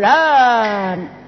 人，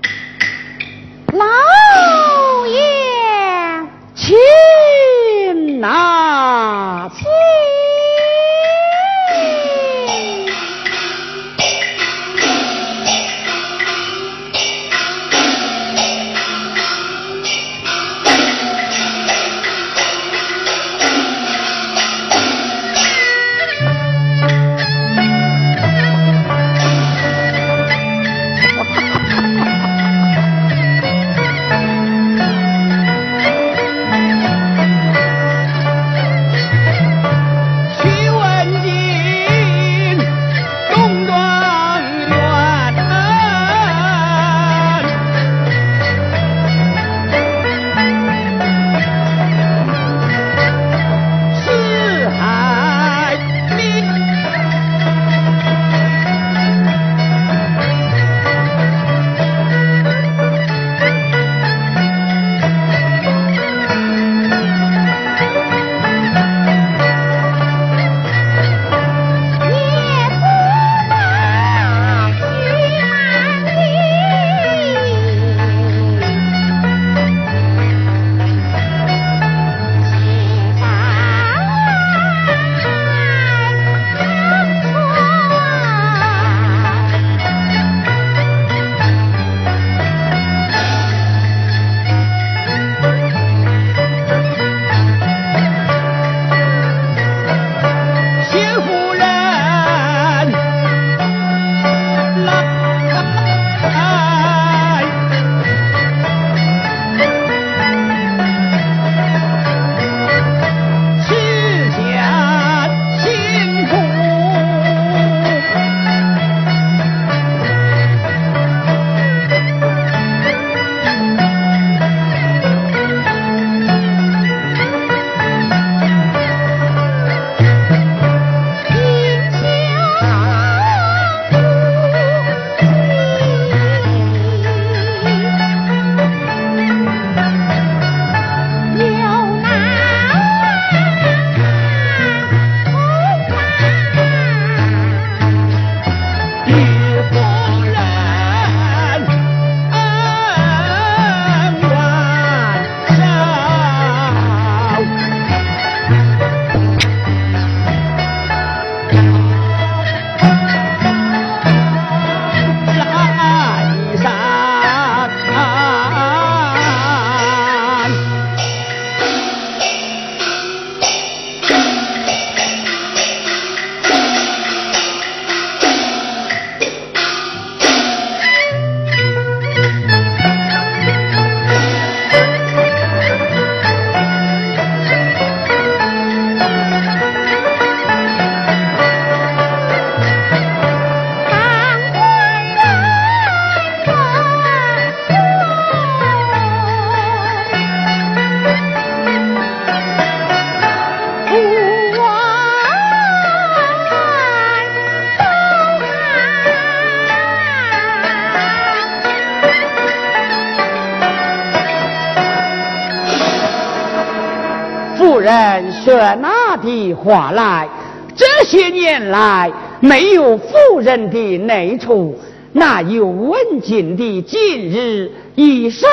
人说哪的话来？这些年来没有夫人的内处，哪有文静的今日一生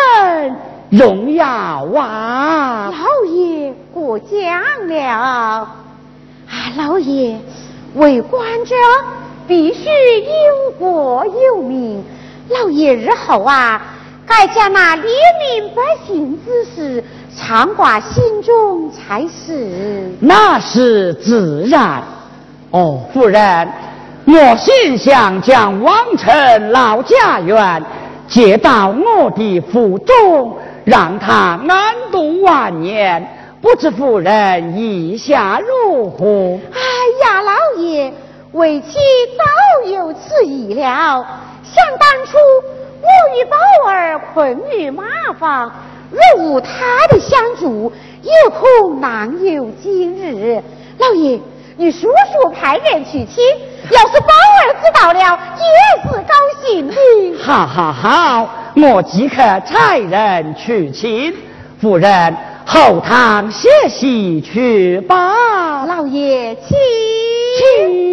荣耀啊？老爷过奖了啊！老爷为官者必须忧国忧民，老爷日后啊，该将那黎民百姓之事。常挂心中才是，那是自然。哦，夫人，我心想将王城老家园接到我的府中，让他安度晚年。不知夫人意下如何？哎呀，老爷，为妻早有此意了。想当初，我与宝儿困于马房。若无他的相助，也恐难有今日。老爷，你叔叔派人去亲，要是宝儿知道了，也是高兴的。好好好，我即刻差人去亲夫人，后堂歇息去吧。老爷，请请。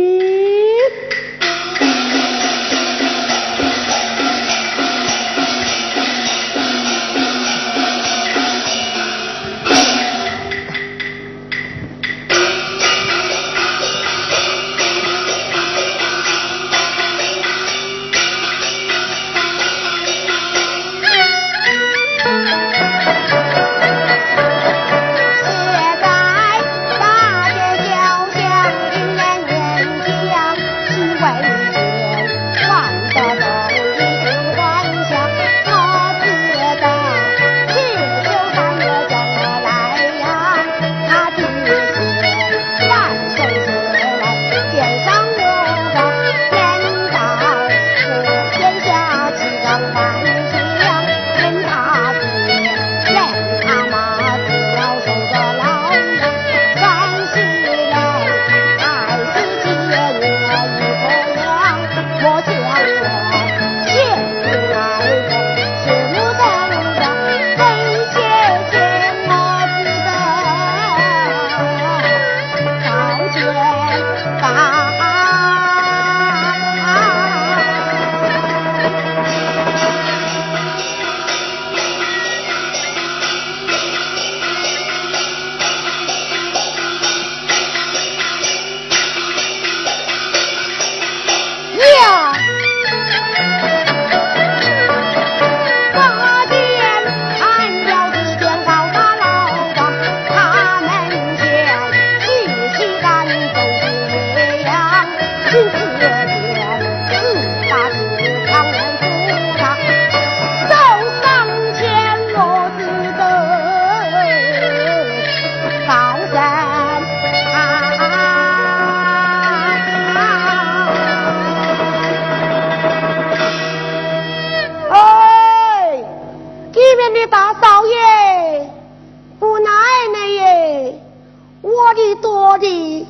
的，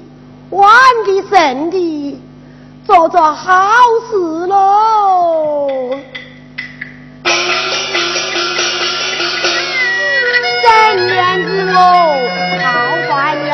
我的，身的，做做好事喽。子哦，好官人，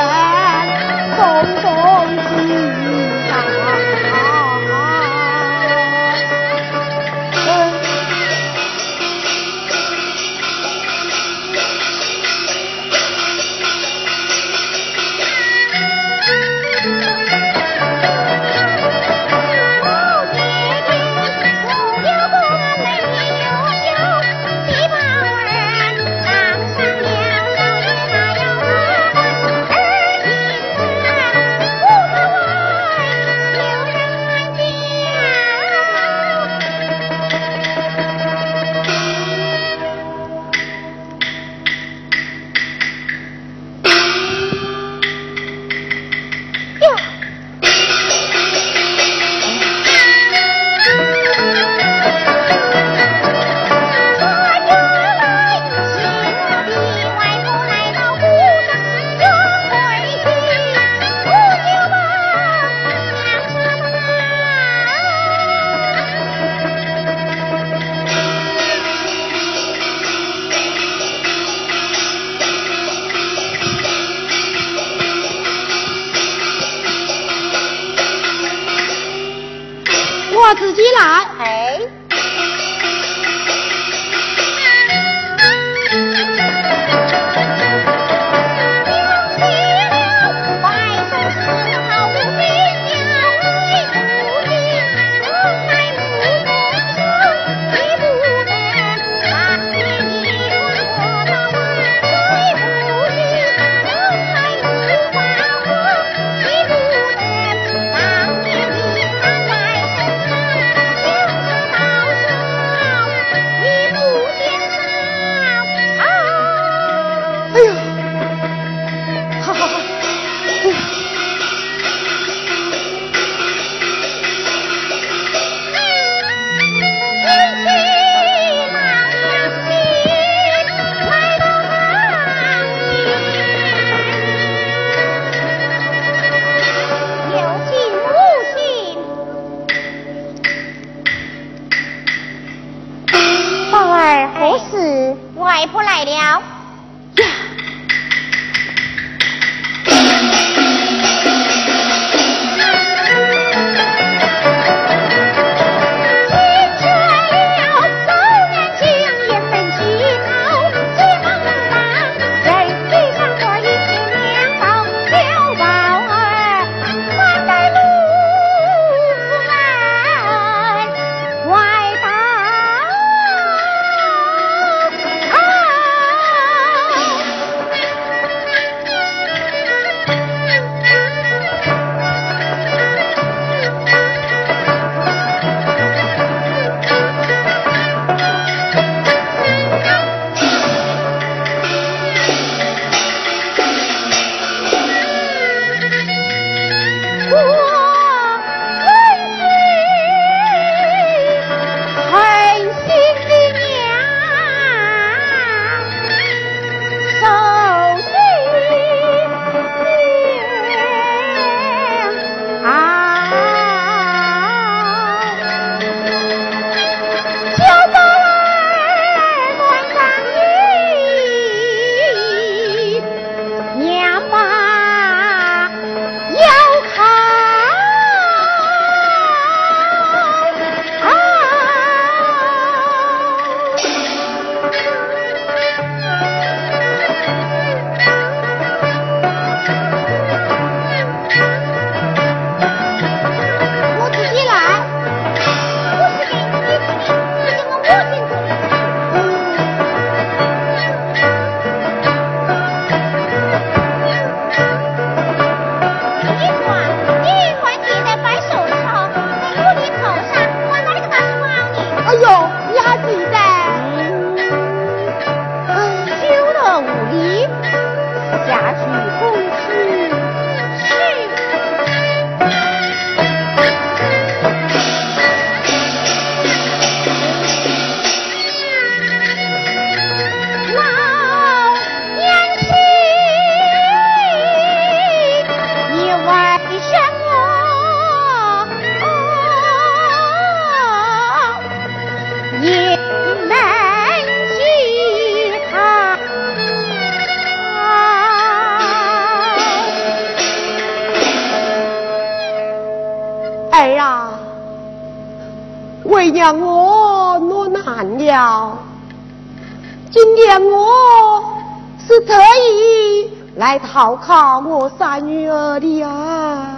来讨考我三女儿的呀。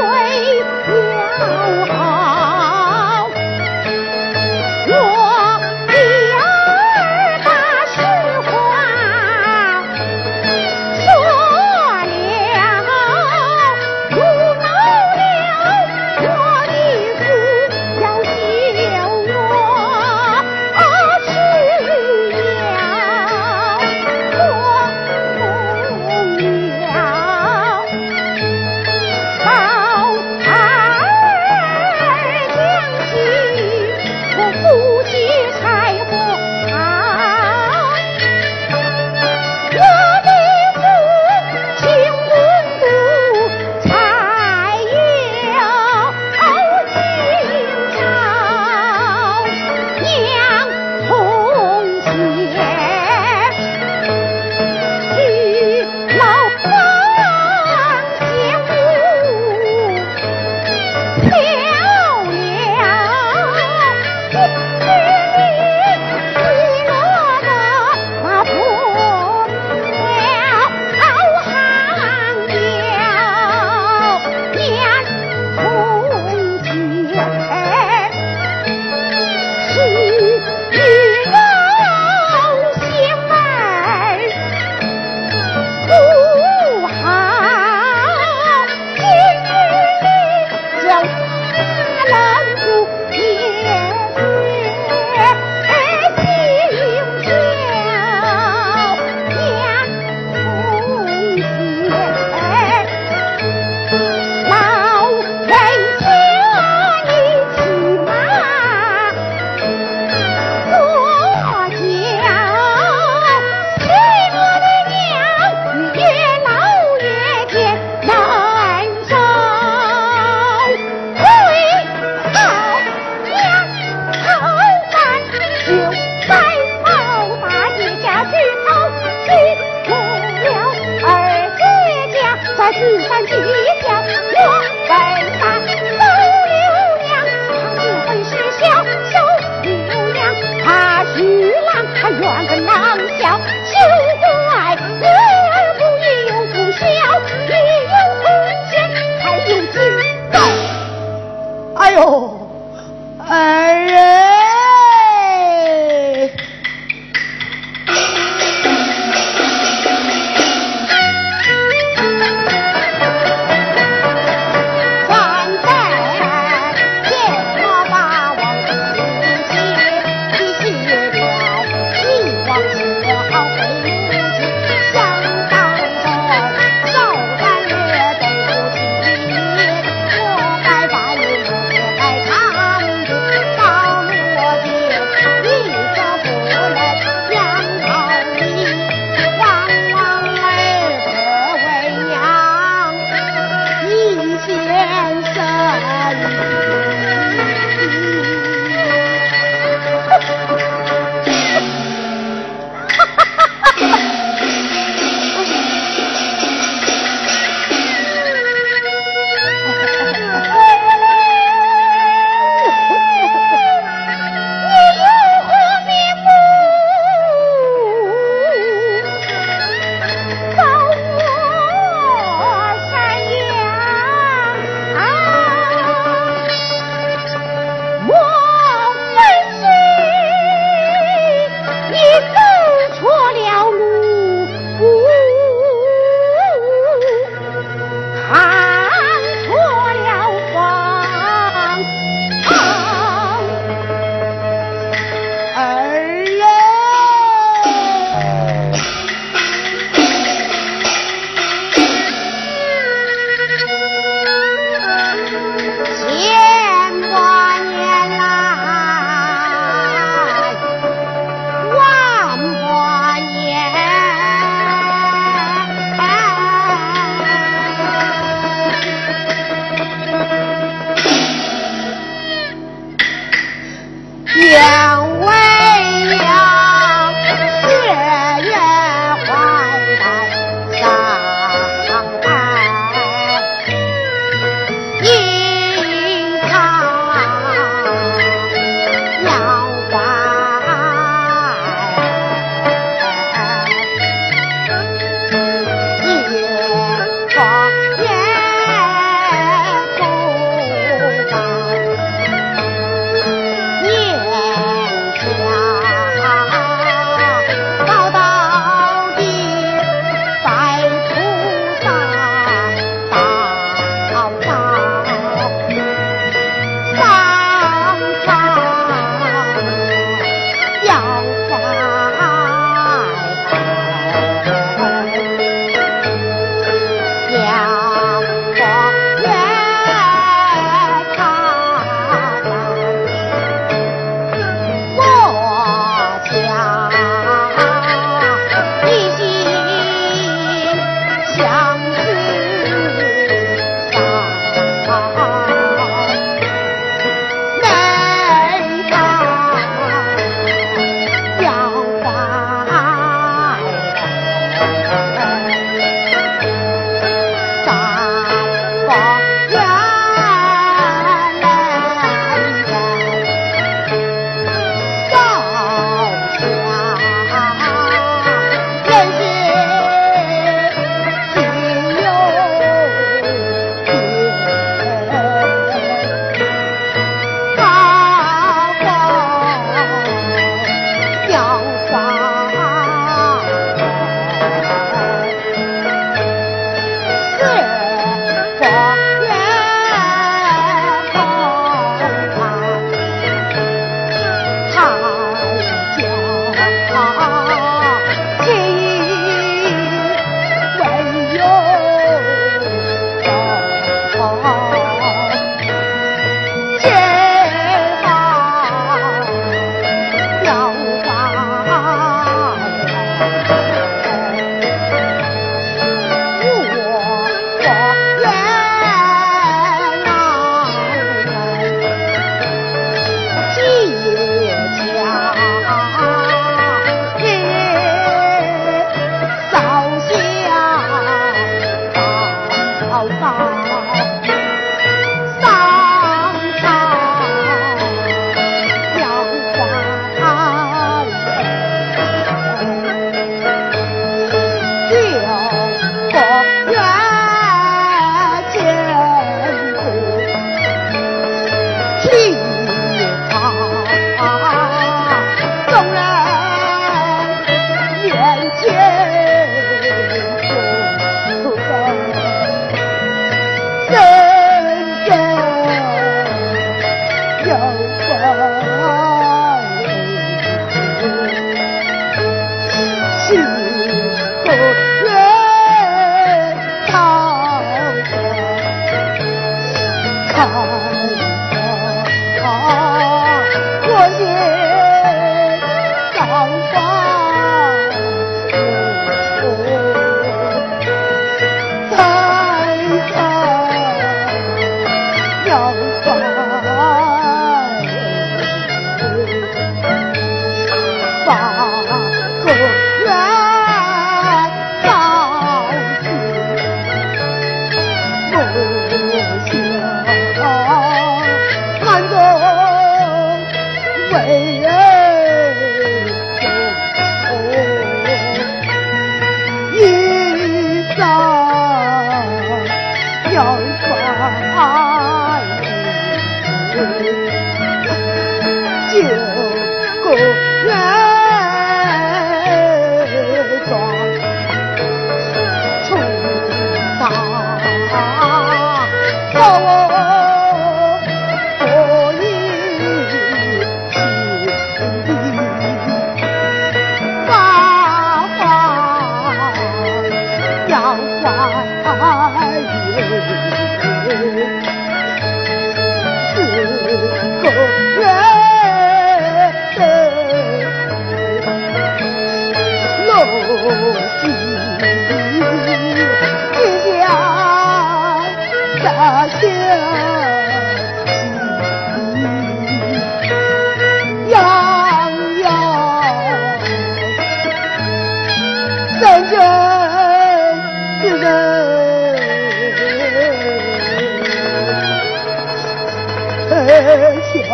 我。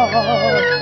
大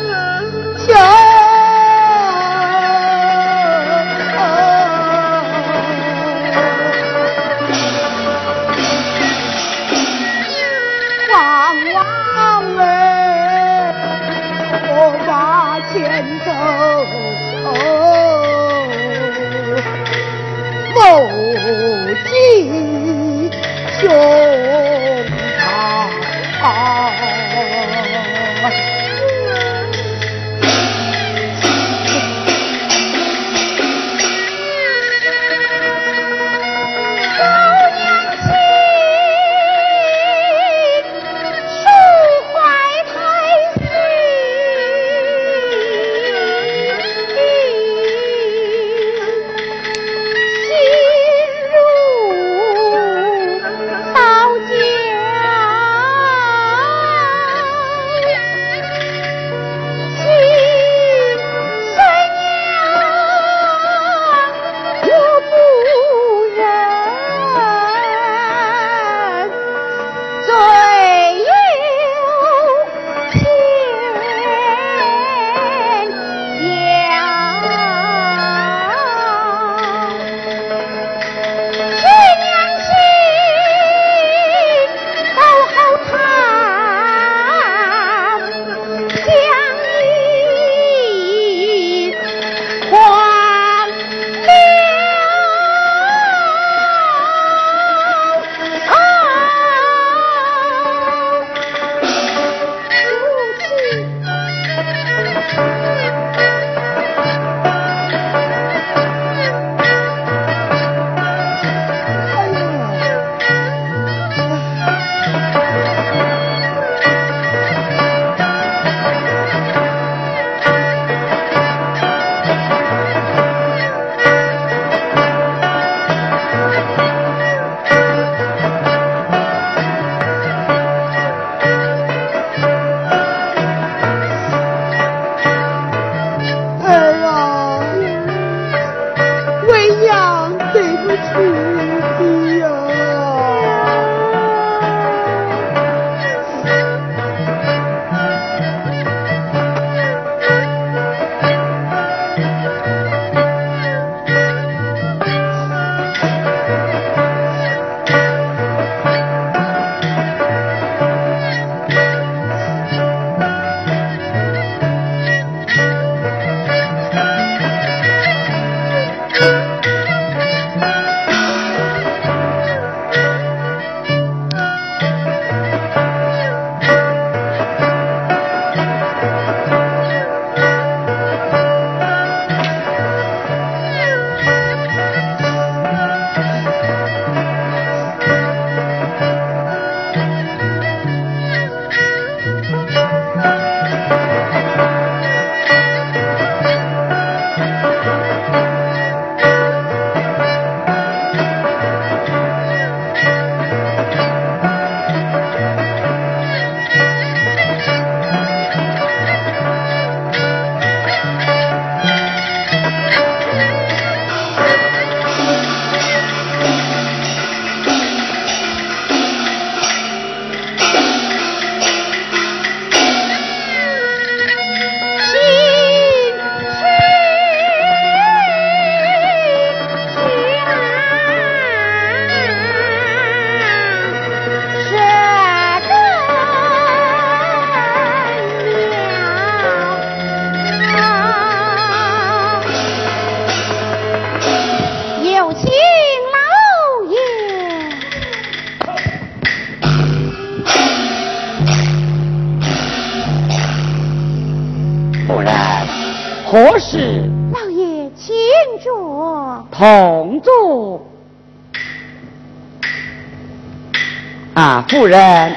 夫人，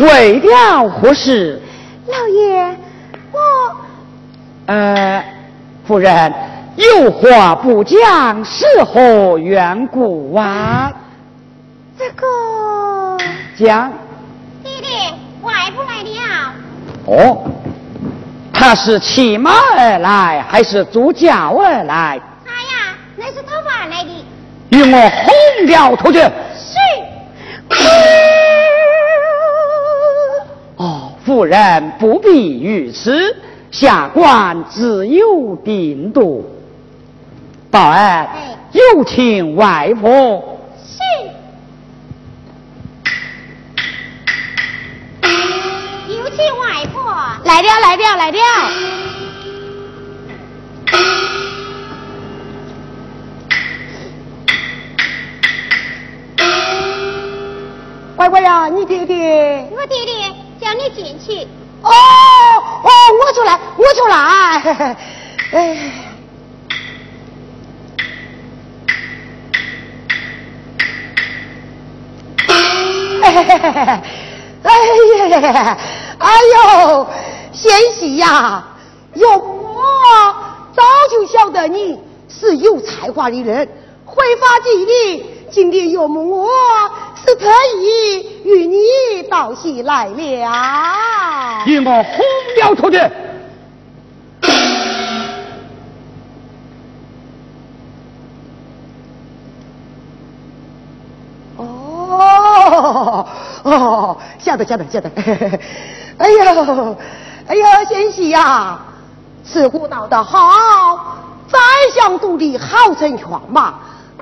为了何事？老爷，我……呃，夫人，有话不讲，是何缘故啊？这个讲。爹爹，外父来了。哦，他是骑马而来，还是坐轿而来？他呀，那是他晚来的。与我轰掉出去。夫人不必如此，下官自有定夺。保安，有请外婆。是。有请外婆。来了，来了，来了。乖乖呀，你爹爹，我爹爹叫你进去。哦哦，我就来，我就来。哎，哎呀，哎呦，贤媳呀，有我早就晓得你是有才华的人，会发迹的，今天有我。是特意与你道喜来了，与我轰了出去。哦哦，晓得晓得晓得。哎呦哎呦，贤媳呀，此虎闹得好，宰相肚里好成全嘛。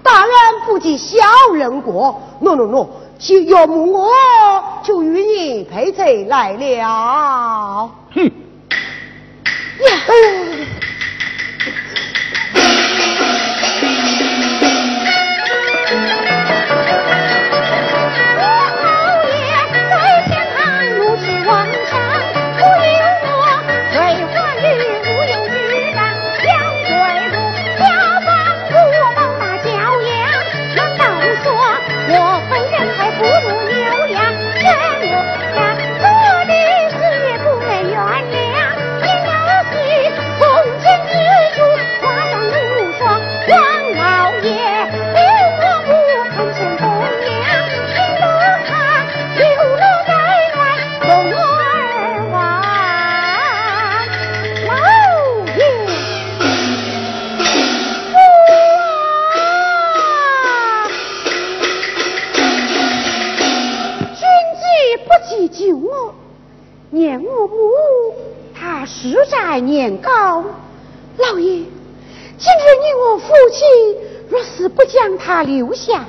大人不计小人过，喏喏喏，就岳母我就与你陪罪来了。哼！呀，他留下，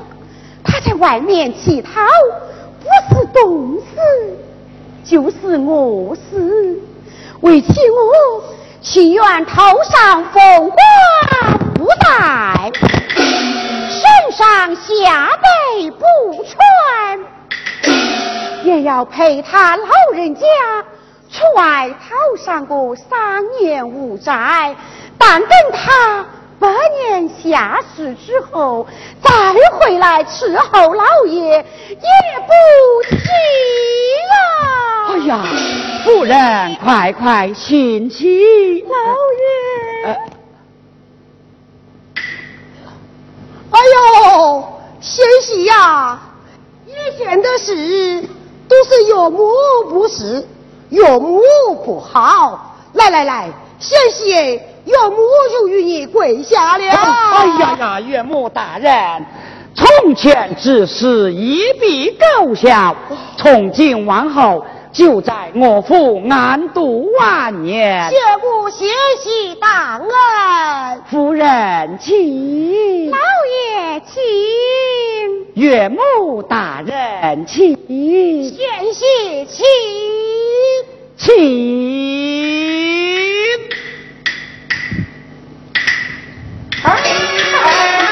他在外面乞讨，不是冻死就是饿死。为妻我情愿头上凤冠不戴，身上下辈不穿，也要陪他老人家。出外讨上个三年五载，但等他百年下世之后，再回来伺候老爷也不迟了。哎呀，夫人，快快请起。老爷，哎呦，贤媳呀，以前的事都是岳母不是。岳母不好，来来来，贤媳，岳母就与你跪下了。哎呀呀，岳母大人，从前之事一笔勾销，从今往后就在我府安度晚年。谢母谢喜大恩，夫人请，老爷请，岳母大人请，贤媳请。起。Okay.